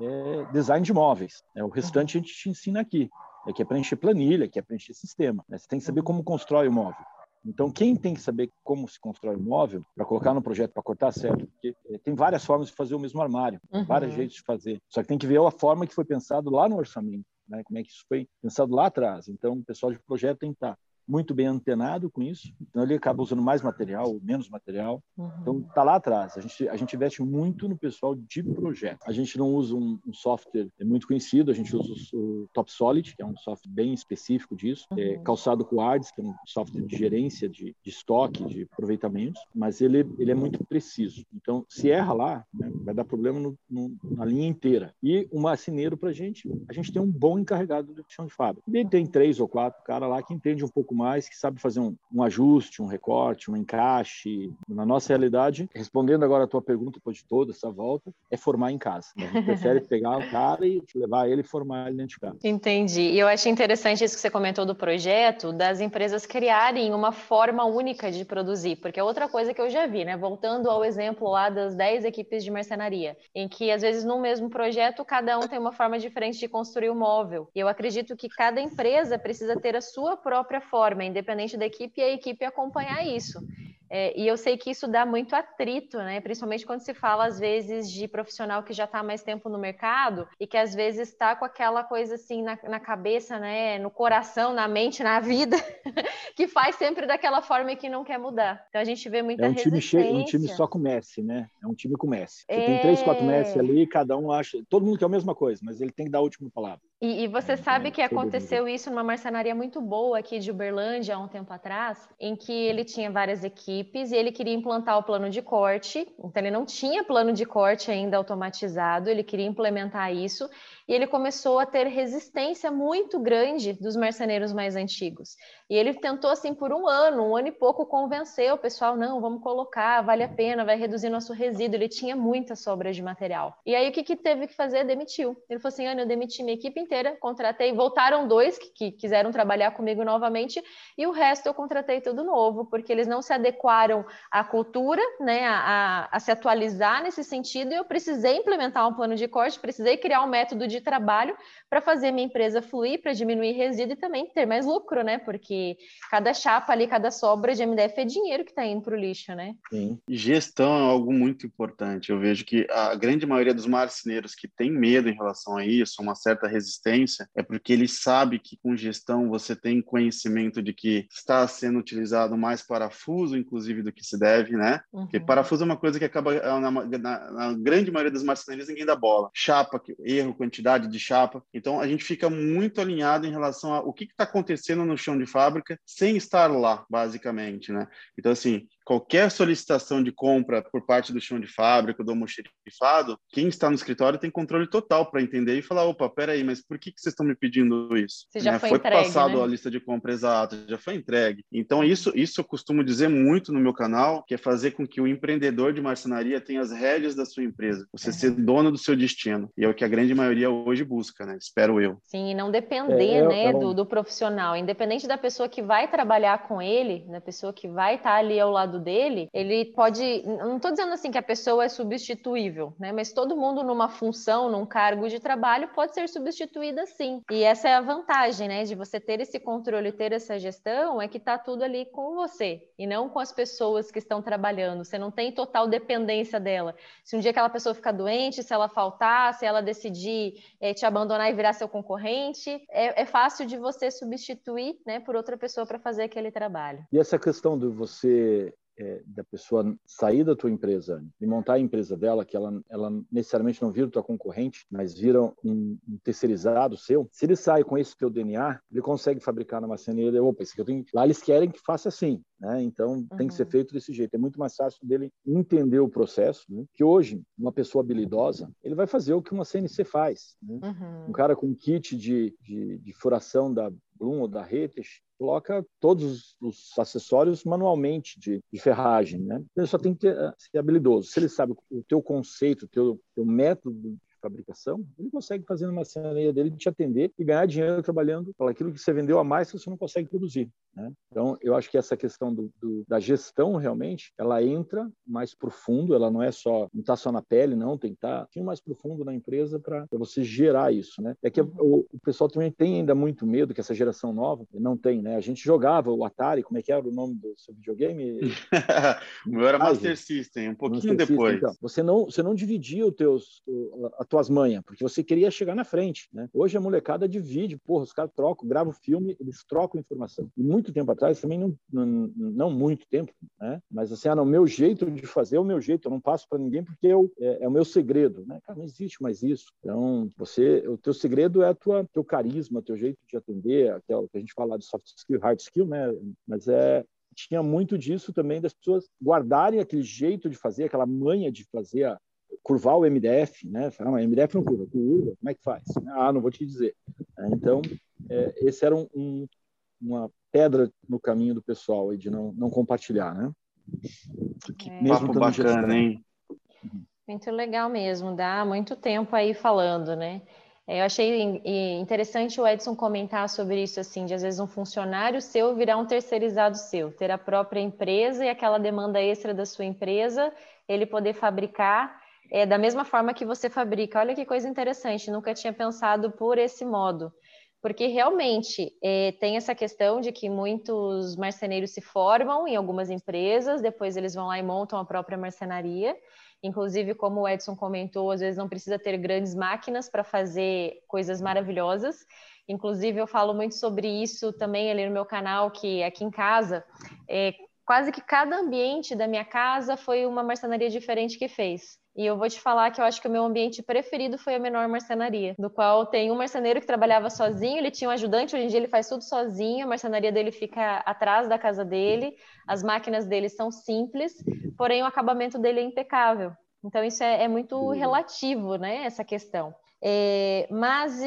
é, design de móveis. Né? O restante uhum. a gente te ensina aqui. É que é preencher planilha, que é preencher sistema. Né? Você tem que saber uhum. como constrói o móvel. Então, quem tem que saber como se constrói um móvel para colocar no projeto para cortar certo, porque eh, tem várias formas de fazer o mesmo armário, uhum. vários jeitos de fazer. Só que tem que ver a forma que foi pensado lá no orçamento, né? Como é que isso foi pensado lá atrás. Então, o pessoal de projeto tem que estar muito bem antenado com isso, então ele acaba usando mais material, menos material. Uhum. Então tá lá atrás. A gente a gente investe muito no pessoal de projeto. A gente não usa um, um software é muito conhecido, a gente usa o, o Top Solid, que é um software bem específico disso, é uhum. é calçado com ARDS, que é um software de gerência de, de estoque, de aproveitamentos, mas ele ele é muito preciso. Então se erra lá, né, vai dar problema no, no, na linha inteira. E o marceneiro para a gente, a gente tem um bom encarregado de chão de fábrica. Ele tem três ou quatro cara lá que entende um pouco pouco mais, que sabe fazer um, um ajuste, um recorte, um encaixe. Na nossa realidade, respondendo agora a tua pergunta depois de toda essa volta, é formar em casa. Né? A gente prefere pegar o cara e levar ele e formar ele dentro de casa. Entendi. E eu achei interessante isso que você comentou do projeto, das empresas criarem uma forma única de produzir, porque é outra coisa que eu já vi, né? Voltando ao exemplo lá das 10 equipes de mercenaria, em que às vezes no mesmo projeto cada um tem uma forma diferente de construir o móvel. E eu acredito que cada empresa precisa ter a sua própria forma forma, independente da equipe, e a equipe acompanhar isso. É, e eu sei que isso dá muito atrito, né? Principalmente quando se fala, às vezes, de profissional que já está há mais tempo no mercado e que às vezes está com aquela coisa assim na, na, cabeça, né? No coração, na mente, na vida, que faz sempre daquela forma e que não quer mudar. Então a gente vê muita é um time. Cheio, um time só com Messi, né? É um time com Messi. Você é... tem três, quatro Messi ali, cada um acha. Todo mundo quer a mesma coisa, mas ele tem que dar a última palavra. E, e você é, sabe que aconteceu isso numa marcenaria muito boa aqui de Uberlândia há um tempo atrás, em que ele tinha várias equipes e ele queria implantar o plano de corte. Então, ele não tinha plano de corte ainda automatizado, ele queria implementar isso e ele começou a ter resistência muito grande dos marceneiros mais antigos. E ele tentou, assim, por um ano, um ano e pouco, convencer o pessoal: não, vamos colocar, vale a pena, vai reduzir nosso resíduo. Ele tinha muita sobra de material. E aí, o que, que teve que fazer? Demitiu. Ele falou assim: Ana, eu demiti minha equipe inteira, contratei, voltaram dois que, que quiseram trabalhar comigo novamente, e o resto eu contratei tudo novo, porque eles não se adequaram à cultura, né, a, a, a se atualizar nesse sentido, e eu precisei implementar um plano de corte, precisei criar um método de trabalho para fazer minha empresa fluir, para diminuir resíduo e também ter mais lucro, né? Porque cada chapa ali, cada sobra de MDF é dinheiro que está indo para o lixo, né? Sim. Gestão é algo muito importante. Eu vejo que a grande maioria dos marceneiros que tem medo em relação a isso, uma certa resistência, é porque ele sabe que com gestão você tem conhecimento de que está sendo utilizado mais parafuso, inclusive, do que se deve, né? Uhum. Porque parafuso é uma coisa que acaba, na, na, na grande maioria dos marceneiros, ninguém dá bola. Chapa, erro, quantidade quantidade de chapa. Então, a gente fica muito alinhado em relação ao que está acontecendo no chão de fábrica sem estar lá, basicamente, né? Então, assim, qualquer solicitação de compra por parte do chão de fábrica, do almoxerifado, quem está no escritório tem controle total para entender e falar, opa, peraí, mas por que, que vocês estão me pedindo isso? Você já né? foi, foi entregue, passado né? a lista de compra exata, já foi entregue. Então, isso, isso eu costumo dizer muito no meu canal, que é fazer com que o empreendedor de marcenaria tenha as rédeas da sua empresa, você é. ser dono do seu destino. E é o que a grande maioria hoje busca, né? Espero eu. Sim, e não depender, é, né, eu... Do, do profissional, independente da pessoa que vai trabalhar com ele, da pessoa que vai estar ali ao lado lado dele, ele pode. Não estou dizendo assim que a pessoa é substituível, né? Mas todo mundo numa função, num cargo de trabalho, pode ser substituída sim. E essa é a vantagem, né? De você ter esse controle, ter essa gestão, é que está tudo ali com você e não com as pessoas que estão trabalhando. Você não tem total dependência dela. Se um dia aquela pessoa ficar doente, se ela faltar, se ela decidir é, te abandonar e virar seu concorrente, é, é fácil de você substituir, né, por outra pessoa para fazer aquele trabalho. E essa questão de você é, da pessoa sair da tua empresa e montar a empresa dela, que ela, ela necessariamente não vira tua concorrente, mas vira um, um terceirizado seu, se ele sai com esse teu DNA, ele consegue fabricar na marcenaria, opa, esse aqui eu tenho... lá eles querem que faça assim, né? Então uhum. tem que ser uhum. feito desse jeito. É muito mais fácil dele entender o processo, né? que hoje uma pessoa habilidosa, ele vai fazer o que uma CNC faz. Né? Uhum. Um cara com kit de, de, de furação da Bloom ou da Retes, coloca todos os acessórios manualmente de, de ferragem, né? Ele só tem que ter, eh, ser habilidoso. Se ele sabe o teu conceito, o teu, teu método fabricação, ele consegue fazer uma marcenaria dele te atender e ganhar dinheiro trabalhando para aquilo que você vendeu a mais que você não consegue produzir. Né? Então, eu acho que essa questão do, do, da gestão realmente, ela entra mais profundo, ela não é só, não está só na pele, não, tem que estar tá mais profundo na empresa para você gerar isso. Né? É que o, o, pessoal também tem ainda muito medo que essa geração nova não tem, né? A gente jogava o Atari, como é que era o nome do seu videogame? o meu era Master System, um pouquinho Master depois. System, então, você não, você não dividia os teus, a tuas manhas, porque você queria chegar na frente, né? Hoje a molecada divide, porra, os caras trocam, gravam filme, eles trocam informação. E muito tempo atrás, também não, não, não muito tempo, né? Mas assim, ah, não, meu jeito de fazer é o meu jeito, eu não passo para ninguém porque eu, é, é, o meu segredo, né? Cara, não existe mais isso. Então, você, o teu segredo é a tua, teu carisma, teu jeito de atender, aquela que a gente fala de soft skill, hard skill, né? Mas é tinha muito disso também das pessoas guardarem aquele jeito de fazer, aquela manha de fazer curvar o MDF, né? Fala, ah, MDF não curva, curva, como é que faz? Ah, não vou te dizer. É, então, é, esse era um, um, uma pedra no caminho do pessoal aí de não, não compartilhar, né? Que é. mesmo Papo bacana, hein? Muito legal mesmo, dá muito tempo aí falando, né? É, eu achei interessante o Edson comentar sobre isso, assim, de às vezes um funcionário seu virar um terceirizado seu, ter a própria empresa e aquela demanda extra da sua empresa, ele poder fabricar é, da mesma forma que você fabrica. Olha que coisa interessante, nunca tinha pensado por esse modo. Porque realmente é, tem essa questão de que muitos marceneiros se formam em algumas empresas, depois eles vão lá e montam a própria marcenaria. Inclusive, como o Edson comentou, às vezes não precisa ter grandes máquinas para fazer coisas maravilhosas. Inclusive, eu falo muito sobre isso também ali no meu canal, que aqui em casa, é, quase que cada ambiente da minha casa foi uma marcenaria diferente que fez. E eu vou te falar que eu acho que o meu ambiente preferido foi a menor marcenaria, do qual tem um marceneiro que trabalhava sozinho, ele tinha um ajudante, hoje em dia ele faz tudo sozinho, a marcenaria dele fica atrás da casa dele, as máquinas dele são simples, porém o acabamento dele é impecável. Então isso é, é muito relativo, né, essa questão. É, mas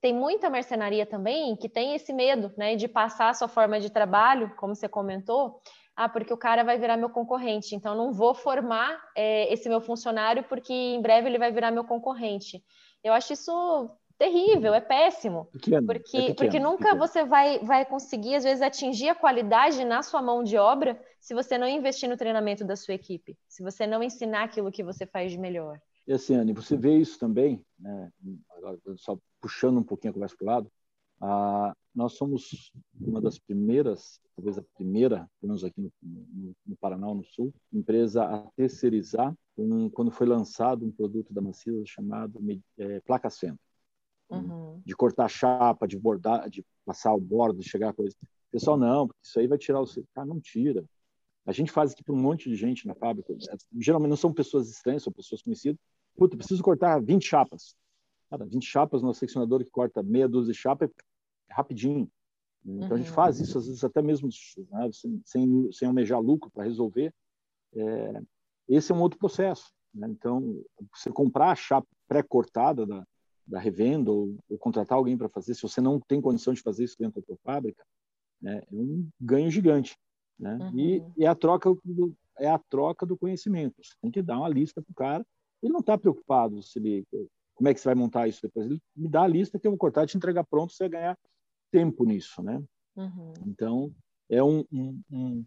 tem muita marcenaria também que tem esse medo, né, de passar a sua forma de trabalho, como você comentou, ah, porque o cara vai virar meu concorrente, então não vou formar é, esse meu funcionário porque em breve ele vai virar meu concorrente. Eu acho isso terrível, é péssimo, pequeno, porque, é pequeno, porque nunca pequeno. você vai, vai conseguir, às vezes, atingir a qualidade na sua mão de obra se você não investir no treinamento da sua equipe, se você não ensinar aquilo que você faz de melhor. E assim, Anne, você vê isso também, né? só puxando um pouquinho a conversa para o lado, ah, nós somos uma das primeiras, talvez a primeira, pelo menos aqui no, no, no Paraná, no Sul, empresa a terceirizar um, quando foi lançado um produto da Macisa chamado é, placa centro. Uhum. De cortar chapa, de bordar, de passar o bordo, de chegar a coisa. Pessoal, não, isso aí vai tirar o. Cara, não tira. A gente faz aqui para um monte de gente na fábrica. Geralmente não são pessoas estranhas, são pessoas conhecidas. Puta, preciso cortar 20 chapas. Cara, 20 chapas no seccionador que corta meia dúzia de chapa é rapidinho. Então uhum. a gente uhum. faz isso, às vezes até mesmo né, sem, sem, sem almejar lucro para resolver. É, esse é um outro processo. Né? Então, você comprar a chapa pré-cortada da, da revenda ou, ou contratar alguém para fazer, se você não tem condição de fazer isso dentro da sua fábrica, né, é um ganho gigante. Né? Uhum. E, e é a troca do, é a troca do conhecimento. Você tem que dar uma lista para o cara. Ele não está preocupado se ele como é que você vai montar isso depois? Ele me dá a lista que eu vou cortar e te entregar pronto, você vai ganhar tempo nisso, né? Uhum. Então, é um, um, um,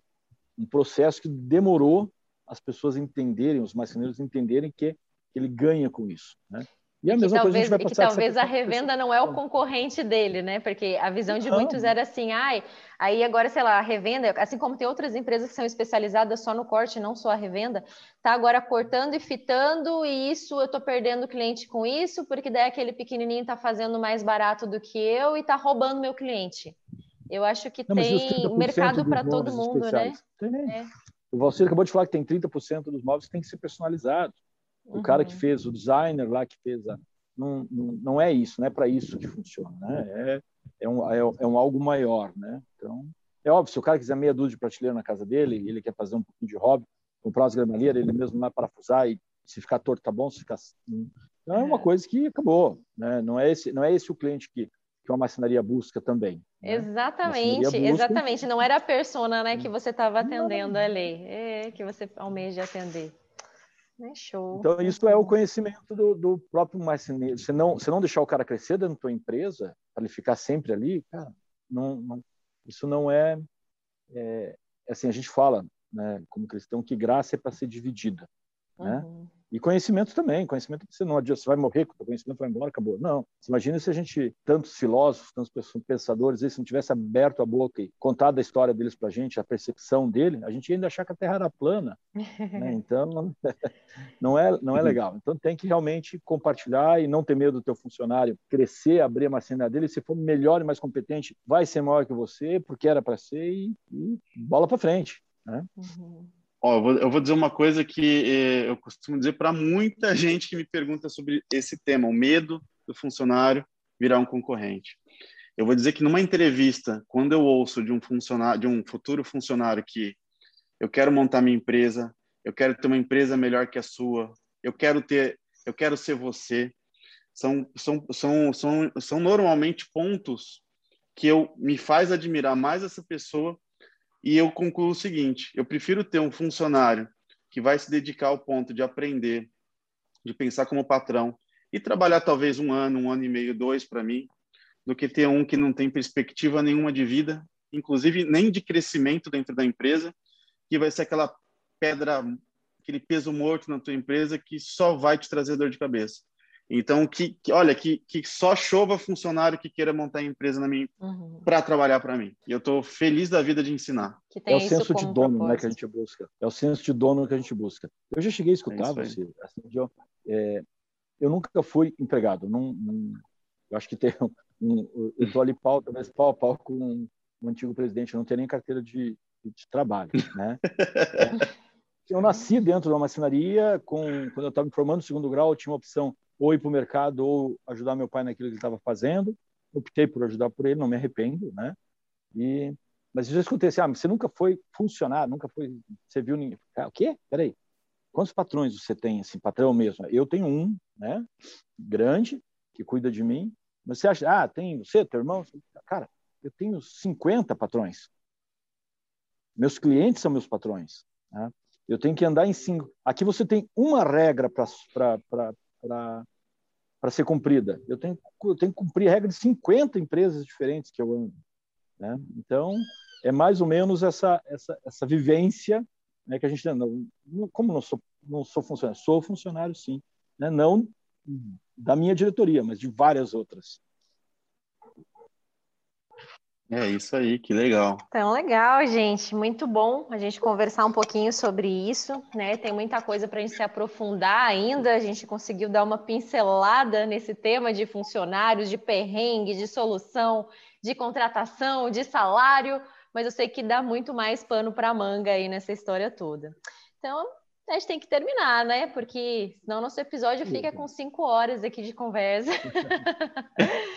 um, processo que demorou as pessoas entenderem, os marceneiros entenderem que, que ele ganha com isso, né? E a mesma talvez, coisa a gente vai passar. que talvez a revenda não é o concorrente dele, né? Porque a visão de muitos era assim, ai, aí agora, sei lá, a revenda, assim como tem outras empresas que são especializadas só no corte, não só a revenda, tá agora cortando e fitando, e isso eu tô perdendo cliente com isso, porque daí aquele pequenininho tá fazendo mais barato do que eu e tá roubando meu cliente. Eu acho que não, tem mercado para todo mundo, né? Tem. É. O Valcir acabou de falar que tem 30% dos móveis que tem que ser personalizados. O uhum. cara que uhum. fez, o designer lá que fez a. Não, não, não é isso, não é para isso que funciona. Né? É, é, um, é, é, um algo maior. Né? Então, é óbvio, se o cara quiser meia dúzia de prateleira na casa dele, ele quer fazer um pouquinho de hobby, comprar umas gramalheiras, ele mesmo lá parafusar e se ficar torto tá bom, se ficar. Então, é uma é. coisa que acabou. Né? Não, é esse, não é esse o cliente que, que uma marcenaria busca também. Né? Exatamente, busca... exatamente. Não era a persona né, que você estava atendendo não. ali, é, que você almeja atender. É show. Então, isso é o conhecimento do, do próprio marceneiro. Se não, se não deixar o cara crescer dentro da tua empresa, para ele ficar sempre ali, cara, não, não, isso não é, é, Assim, a gente fala, né, como cristão, que graça é para ser dividida. Né? Uhum. E conhecimento também, conhecimento você não adianta, você vai morrer, o conhecimento vai embora, acabou. Não. Você imagina se a gente, tantos filósofos, tantos pensadores, se não tivesse aberto a boca e contado a história deles para a gente, a percepção dele, a gente ia ainda achar que a Terra era plana. né? Então, não é, não é legal. Então, tem que realmente compartilhar e não ter medo do teu funcionário crescer, abrir a marcenaria dele. Se for melhor e mais competente, vai ser maior que você, porque era para ser, e, e bola para frente. Né? Uhum. Ó, eu, vou, eu vou dizer uma coisa que eh, eu costumo dizer para muita gente que me pergunta sobre esse tema, o medo do funcionário virar um concorrente. Eu vou dizer que numa entrevista, quando eu ouço de um funcionário, de um futuro funcionário que eu quero montar minha empresa, eu quero ter uma empresa melhor que a sua, eu quero ter, eu quero ser você, são são são são, são normalmente pontos que eu me faz admirar mais essa pessoa e eu concluo o seguinte: eu prefiro ter um funcionário que vai se dedicar ao ponto de aprender, de pensar como patrão e trabalhar talvez um ano, um ano e meio, dois para mim, do que ter um que não tem perspectiva nenhuma de vida, inclusive nem de crescimento dentro da empresa, que vai ser aquela pedra, aquele peso morto na tua empresa que só vai te trazer dor de cabeça. Então, que, que, olha, que, que só chova funcionário que queira montar empresa na minha uhum. para trabalhar para mim. E eu estou feliz da vida de ensinar. é o senso de dono né, que a gente busca. É o senso de dono que a gente busca. Eu já cheguei a escutar é você. Assim, eu, é, eu nunca fui empregado. Não, não, eu acho que tem um, eu estou ali pau, talvez pau a pau com um, um antigo presidente. Eu não tenho nem carteira de, de trabalho, né? eu nasci dentro de uma marcenaria, com, quando eu estava me formando no segundo grau, eu tinha uma opção ou ir para o mercado ou ajudar meu pai naquilo que ele estava fazendo. Optei por ajudar por ele, não me arrependo, né? E mas eu escutei assim, ah, você nunca foi funcionário, nunca foi, você viu ninguém. Ah, o quê? Peraí. Quantos patrões você tem, assim, patrão mesmo? Eu tenho um, né? Grande, que cuida de mim. Mas você acha, ah, tem você, teu irmão? Cara, eu tenho 50 patrões. Meus clientes são meus patrões. Né? Eu tenho que andar em cinco. Aqui você tem uma regra para para ser cumprida. Eu tenho, eu tenho que cumprir a regra de 50 empresas diferentes que eu ando. Né? Então, é mais ou menos essa, essa, essa vivência né, que a gente não, como não sou, não sou funcionário, sou funcionário sim, né? não da minha diretoria, mas de várias outras. É isso aí, que legal. Então, legal, gente. Muito bom a gente conversar um pouquinho sobre isso, né? Tem muita coisa para a gente se aprofundar ainda. A gente conseguiu dar uma pincelada nesse tema de funcionários, de perrengue, de solução, de contratação, de salário, mas eu sei que dá muito mais pano para manga aí nessa história toda. Então, a gente tem que terminar, né? Porque senão nosso episódio fica com cinco horas aqui de conversa.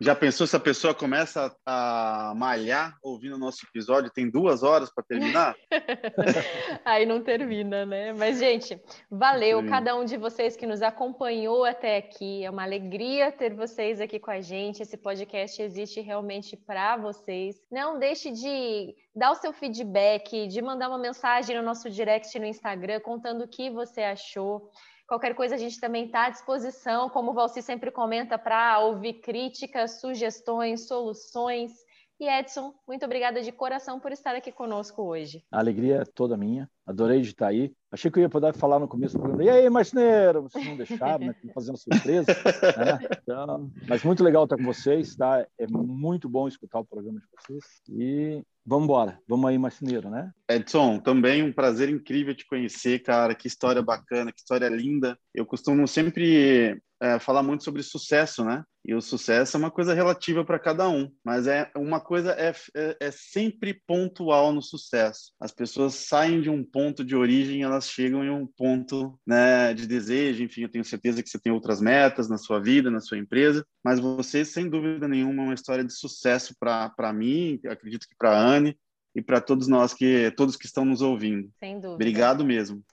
Já pensou se a pessoa começa a malhar ouvindo o nosso episódio, tem duas horas para terminar? Aí não termina, né? Mas, gente, valeu cada um de vocês que nos acompanhou até aqui. É uma alegria ter vocês aqui com a gente. Esse podcast existe realmente para vocês. Não deixe de dar o seu feedback, de mandar uma mensagem no nosso direct no Instagram contando o que você achou. Qualquer coisa a gente também está à disposição, como o Valci sempre comenta, para ouvir críticas, sugestões, soluções. E Edson, muito obrigada de coração por estar aqui conosco hoje. A alegria é toda minha. Adorei de estar aí. Achei que eu ia poder falar no começo do programa. E aí, marceneiro? Vocês não deixaram, né? Fazendo surpresa. Né? Então, mas muito legal estar com vocês, tá? É muito bom escutar o programa de vocês. E vamos embora. Vamos aí, marceneiro, né? Edson, também um prazer incrível te conhecer, cara. Que história bacana, que história linda. Eu costumo sempre é, fala muito sobre sucesso, né? E o sucesso é uma coisa relativa para cada um, mas é uma coisa é, é, é, sempre pontual no sucesso. As pessoas saem de um ponto de origem, elas chegam em um ponto né, de desejo. Enfim, eu tenho certeza que você tem outras metas na sua vida, na sua empresa, mas você, sem dúvida nenhuma, é uma história de sucesso para mim, acredito que para a Anne e para todos nós que todos que estão nos ouvindo. Sem dúvida. Obrigado mesmo.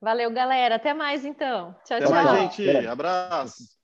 Valeu, galera. Até mais então. Tchau, Até tchau. mais, gente. Abraço.